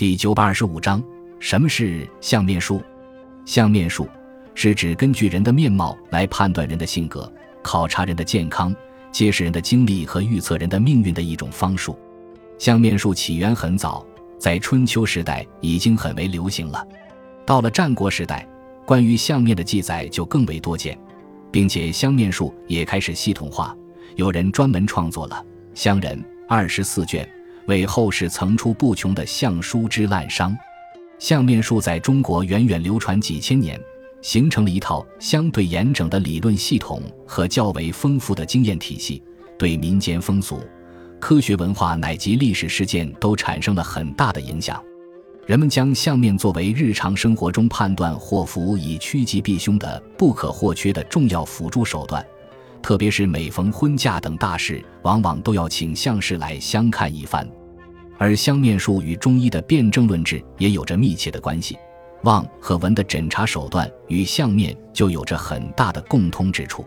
第九百二十五章：什么是相面术？相面术是指根据人的面貌来判断人的性格、考察人的健康、揭示人的经历和预测人的命运的一种方术。相面术起源很早，在春秋时代已经很为流行了。到了战国时代，关于相面的记载就更为多见，并且相面术也开始系统化，有人专门创作了《相人》二十四卷。为后世层出不穷的相书之滥觞，相面术在中国源远流传几千年，形成了一套相对严整的理论系统和较为丰富的经验体系，对民间风俗、科学文化乃及历史事件都产生了很大的影响。人们将相面作为日常生活中判断祸福以趋吉避凶的不可或缺的重要辅助手段，特别是每逢婚嫁等大事，往往都要请相士来相看一番。而相面术与中医的辩证论治也有着密切的关系，望和闻的诊查手段与相面就有着很大的共通之处。